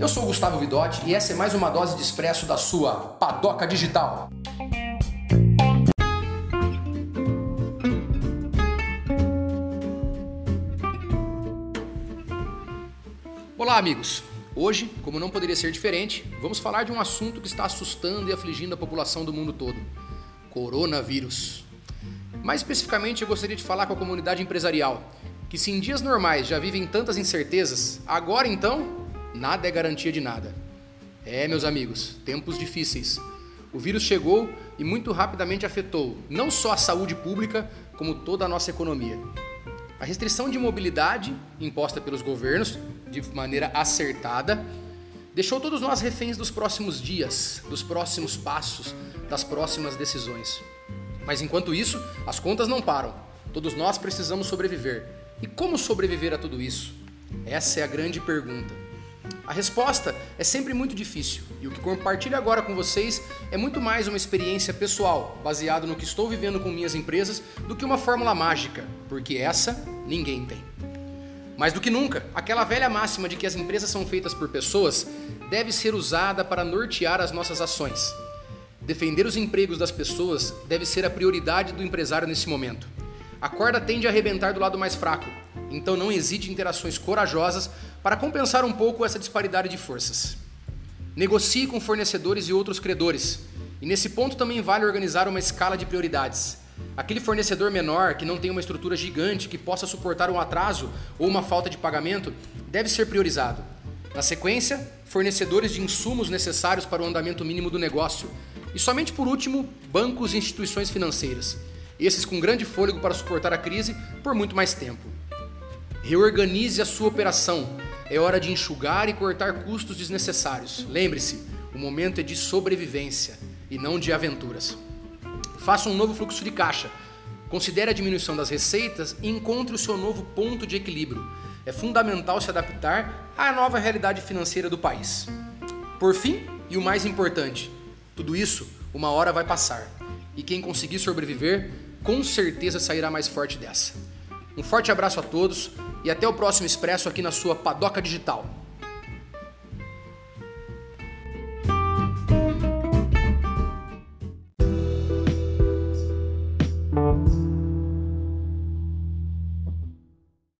Eu sou o Gustavo Vidotti e essa é mais uma dose de expresso da sua Padoca Digital. Olá, amigos. Hoje, como não poderia ser diferente, vamos falar de um assunto que está assustando e afligindo a população do mundo todo: coronavírus. Mais especificamente, eu gostaria de falar com a comunidade empresarial, que se em dias normais já vivem tantas incertezas, agora então, nada é garantia de nada. É, meus amigos, tempos difíceis. O vírus chegou e muito rapidamente afetou não só a saúde pública, como toda a nossa economia. A restrição de mobilidade imposta pelos governos de maneira acertada deixou todos nós reféns dos próximos dias, dos próximos passos, das próximas decisões. Mas enquanto isso, as contas não param. Todos nós precisamos sobreviver. E como sobreviver a tudo isso? Essa é a grande pergunta. A resposta é sempre muito difícil, e o que compartilho agora com vocês é muito mais uma experiência pessoal, baseado no que estou vivendo com minhas empresas, do que uma fórmula mágica, porque essa ninguém tem. Mais do que nunca, aquela velha máxima de que as empresas são feitas por pessoas deve ser usada para nortear as nossas ações. Defender os empregos das pessoas deve ser a prioridade do empresário nesse momento. A corda tende a arrebentar do lado mais fraco, então não hesite em interações corajosas para compensar um pouco essa disparidade de forças. Negocie com fornecedores e outros credores, e nesse ponto também vale organizar uma escala de prioridades. Aquele fornecedor menor que não tem uma estrutura gigante que possa suportar um atraso ou uma falta de pagamento deve ser priorizado. Na sequência, fornecedores de insumos necessários para o andamento mínimo do negócio. E somente por último, bancos e instituições financeiras. Esses com grande fôlego para suportar a crise por muito mais tempo. Reorganize a sua operação. É hora de enxugar e cortar custos desnecessários. Lembre-se, o momento é de sobrevivência e não de aventuras. Faça um novo fluxo de caixa. Considere a diminuição das receitas e encontre o seu novo ponto de equilíbrio. É fundamental se adaptar à nova realidade financeira do país. Por fim, e o mais importante, tudo isso uma hora vai passar. E quem conseguir sobreviver, com certeza sairá mais forte dessa. Um forte abraço a todos e até o próximo Expresso aqui na sua Padoca Digital.